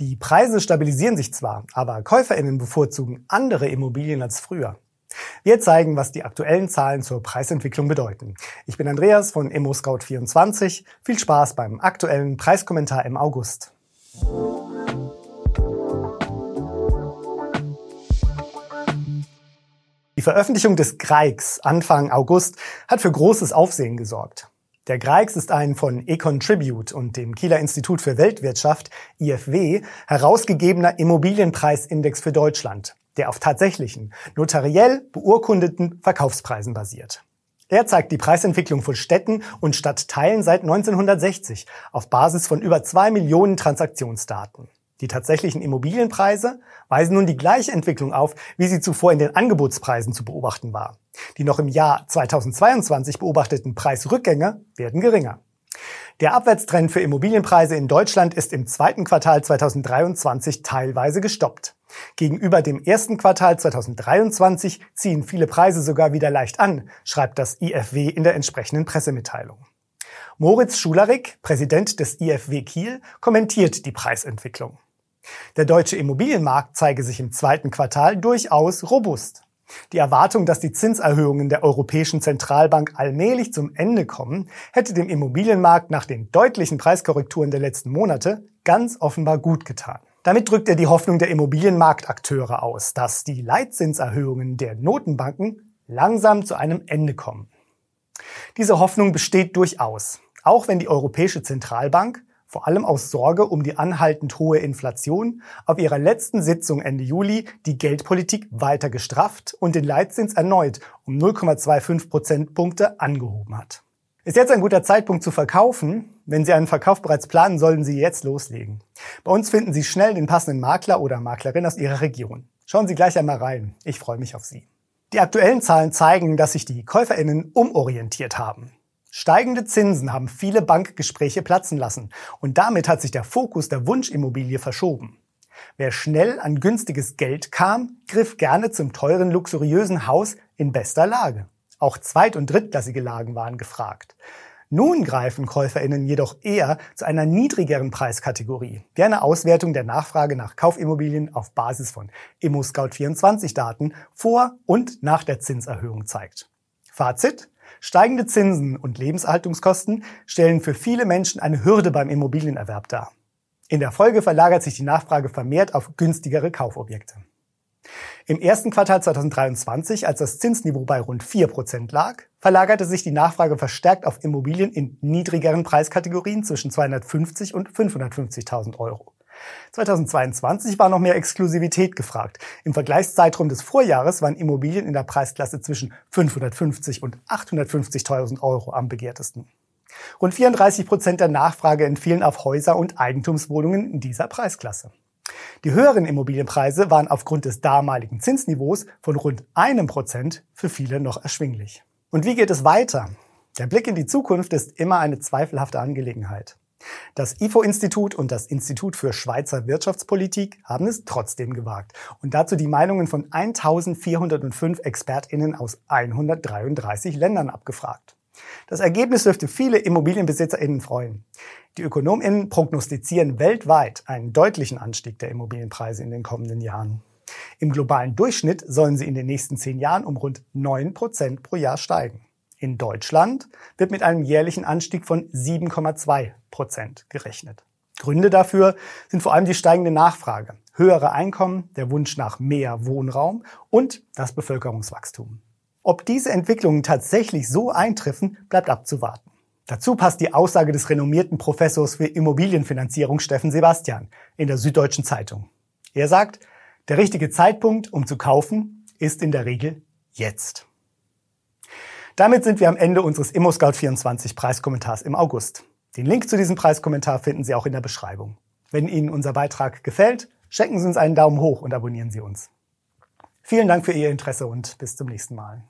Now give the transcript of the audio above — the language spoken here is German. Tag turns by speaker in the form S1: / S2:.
S1: Die Preise stabilisieren sich zwar, aber Käuferinnen bevorzugen andere Immobilien als früher. Wir zeigen, was die aktuellen Zahlen zur Preisentwicklung bedeuten. Ich bin Andreas von ImmoScout24. Viel Spaß beim aktuellen Preiskommentar im August. Die Veröffentlichung des Greigs Anfang August hat für großes Aufsehen gesorgt. Der Greigs ist ein von Econtribute und dem Kieler Institut für Weltwirtschaft IFW herausgegebener Immobilienpreisindex für Deutschland, der auf tatsächlichen, notariell beurkundeten Verkaufspreisen basiert. Er zeigt die Preisentwicklung von Städten und Stadtteilen seit 1960 auf Basis von über zwei Millionen Transaktionsdaten. Die tatsächlichen Immobilienpreise weisen nun die gleiche Entwicklung auf, wie sie zuvor in den Angebotspreisen zu beobachten war. Die noch im Jahr 2022 beobachteten Preisrückgänge werden geringer. Der Abwärtstrend für Immobilienpreise in Deutschland ist im zweiten Quartal 2023 teilweise gestoppt. Gegenüber dem ersten Quartal 2023 ziehen viele Preise sogar wieder leicht an, schreibt das IFW in der entsprechenden Pressemitteilung. Moritz Schularik, Präsident des IFW Kiel, kommentiert die Preisentwicklung. Der deutsche Immobilienmarkt zeige sich im zweiten Quartal durchaus robust. Die Erwartung, dass die Zinserhöhungen der Europäischen Zentralbank allmählich zum Ende kommen, hätte dem Immobilienmarkt nach den deutlichen Preiskorrekturen der letzten Monate ganz offenbar gut getan. Damit drückt er die Hoffnung der Immobilienmarktakteure aus, dass die Leitzinserhöhungen der Notenbanken langsam zu einem Ende kommen. Diese Hoffnung besteht durchaus, auch wenn die Europäische Zentralbank vor allem aus Sorge um die anhaltend hohe Inflation, auf ihrer letzten Sitzung Ende Juli die Geldpolitik weiter gestrafft und den Leitzins erneut um 0,25 Prozentpunkte angehoben hat. Ist jetzt ein guter Zeitpunkt zu verkaufen? Wenn Sie einen Verkauf bereits planen, sollten Sie jetzt loslegen. Bei uns finden Sie schnell den passenden Makler oder Maklerin aus Ihrer Region. Schauen Sie gleich einmal rein. Ich freue mich auf Sie. Die aktuellen Zahlen zeigen, dass sich die KäuferInnen umorientiert haben. Steigende Zinsen haben viele Bankgespräche platzen lassen und damit hat sich der Fokus der Wunschimmobilie verschoben. Wer schnell an günstiges Geld kam, griff gerne zum teuren, luxuriösen Haus in bester Lage. Auch zweit- und drittklassige Lagen waren gefragt. Nun greifen KäuferInnen jedoch eher zu einer niedrigeren Preiskategorie, wie eine Auswertung der Nachfrage nach Kaufimmobilien auf Basis von ImmoScout24-Daten vor und nach der Zinserhöhung zeigt. Fazit? Steigende Zinsen und Lebenserhaltungskosten stellen für viele Menschen eine Hürde beim Immobilienerwerb dar. In der Folge verlagert sich die Nachfrage vermehrt auf günstigere Kaufobjekte. Im ersten Quartal 2023, als das Zinsniveau bei rund 4% lag, verlagerte sich die Nachfrage verstärkt auf Immobilien in niedrigeren Preiskategorien zwischen 250 und 550.000 Euro. 2022 war noch mehr Exklusivität gefragt. Im Vergleichszeitraum des Vorjahres waren Immobilien in der Preisklasse zwischen 550 und 850.000 Euro am begehrtesten. Rund 34 Prozent der Nachfrage entfielen auf Häuser und Eigentumswohnungen in dieser Preisklasse. Die höheren Immobilienpreise waren aufgrund des damaligen Zinsniveaus von rund einem Prozent für viele noch erschwinglich. Und wie geht es weiter? Der Blick in die Zukunft ist immer eine zweifelhafte Angelegenheit. Das IFO-Institut und das Institut für Schweizer Wirtschaftspolitik haben es trotzdem gewagt und dazu die Meinungen von 1405 ExpertInnen aus 133 Ländern abgefragt. Das Ergebnis dürfte viele ImmobilienbesitzerInnen freuen. Die ÖkonomInnen prognostizieren weltweit einen deutlichen Anstieg der Immobilienpreise in den kommenden Jahren. Im globalen Durchschnitt sollen sie in den nächsten zehn Jahren um rund neun Prozent pro Jahr steigen. In Deutschland wird mit einem jährlichen Anstieg von 7,2 Prozent gerechnet. Gründe dafür sind vor allem die steigende Nachfrage, höhere Einkommen, der Wunsch nach mehr Wohnraum und das Bevölkerungswachstum. Ob diese Entwicklungen tatsächlich so eintreffen, bleibt abzuwarten. Dazu passt die Aussage des renommierten Professors für Immobilienfinanzierung Steffen Sebastian in der Süddeutschen Zeitung. Er sagt, der richtige Zeitpunkt, um zu kaufen, ist in der Regel jetzt. Damit sind wir am Ende unseres ImmoScout24 Preiskommentars im August. Den Link zu diesem Preiskommentar finden Sie auch in der Beschreibung. Wenn Ihnen unser Beitrag gefällt, schenken Sie uns einen Daumen hoch und abonnieren Sie uns. Vielen Dank für Ihr Interesse und bis zum nächsten Mal.